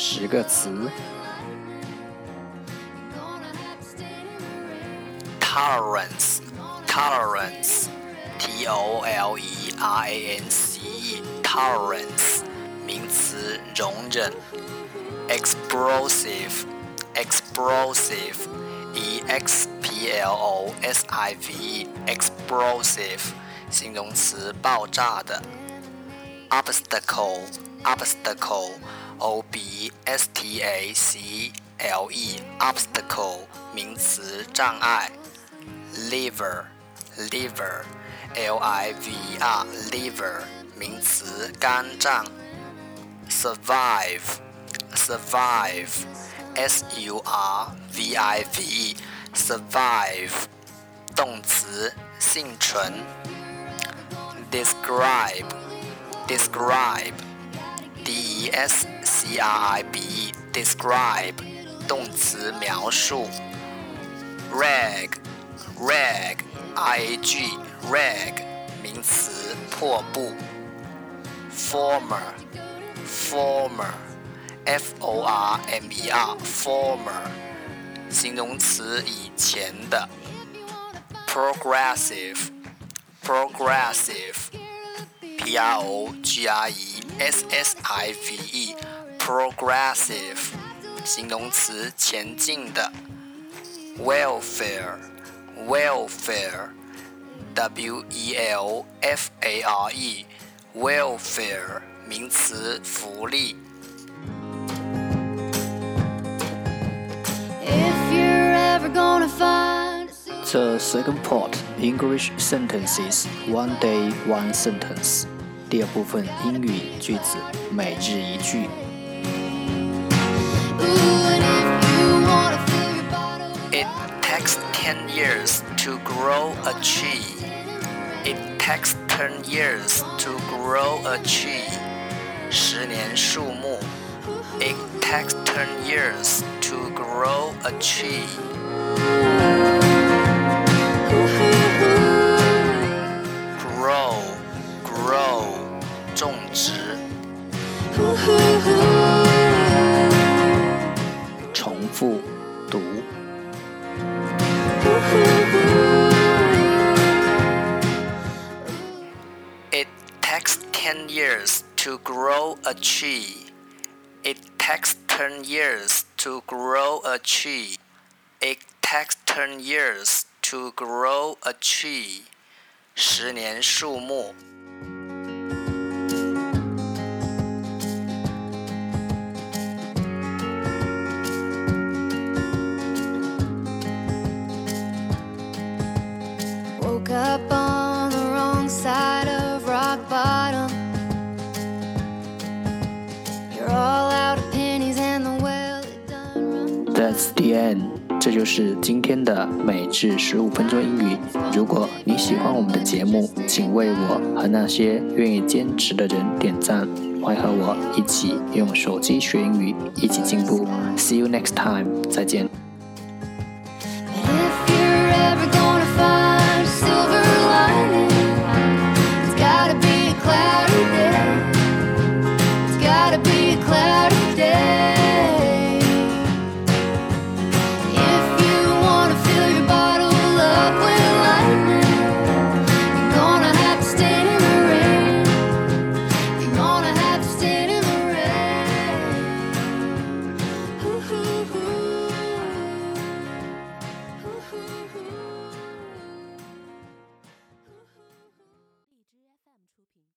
十个词：tolerance，tolerance，t o l e r a n c e，tolerance，名词，容忍；explosive，explosive，e x p l o s i v e，explosive，形容词，爆炸的；obstacle，obstacle。o b s t a c l e obstacle 名词障碍，liver liver l i v e r liver 名词肝脏，survive survive s u r v i v e survive 动词幸存，describe describe d e s c r i b e I B E describe 动词描述，rag rag i a g rag 名词破布，former former f o r m e r former 形容词以前的，progressive progressive p r o g r e s s i v e E，progressive，形容词，前进的。Welfare，welfare，W E L F A R E，welfare，名词，福利。The second part English sentences, one day, one sentence. 第二部分英语句子每日一句。 It takes ten years to grow a tree. It takes ten years to grow a tree. 十年树木。It takes ten years to grow a tree. It takes ten years to grow a tree. It takes ten years to grow a tree. It takes ten years to grow a tree. 十年树木。 up on the wrong side of rock bottom. You're all out of pennies and the well it done run. That's the end. 这就是今天的每日十五分钟英语。如果你喜欢我们的节目，请为我和那些愿意坚持的人点赞。欢迎和我一起用手机学英语，一起进步。See you next time，再见。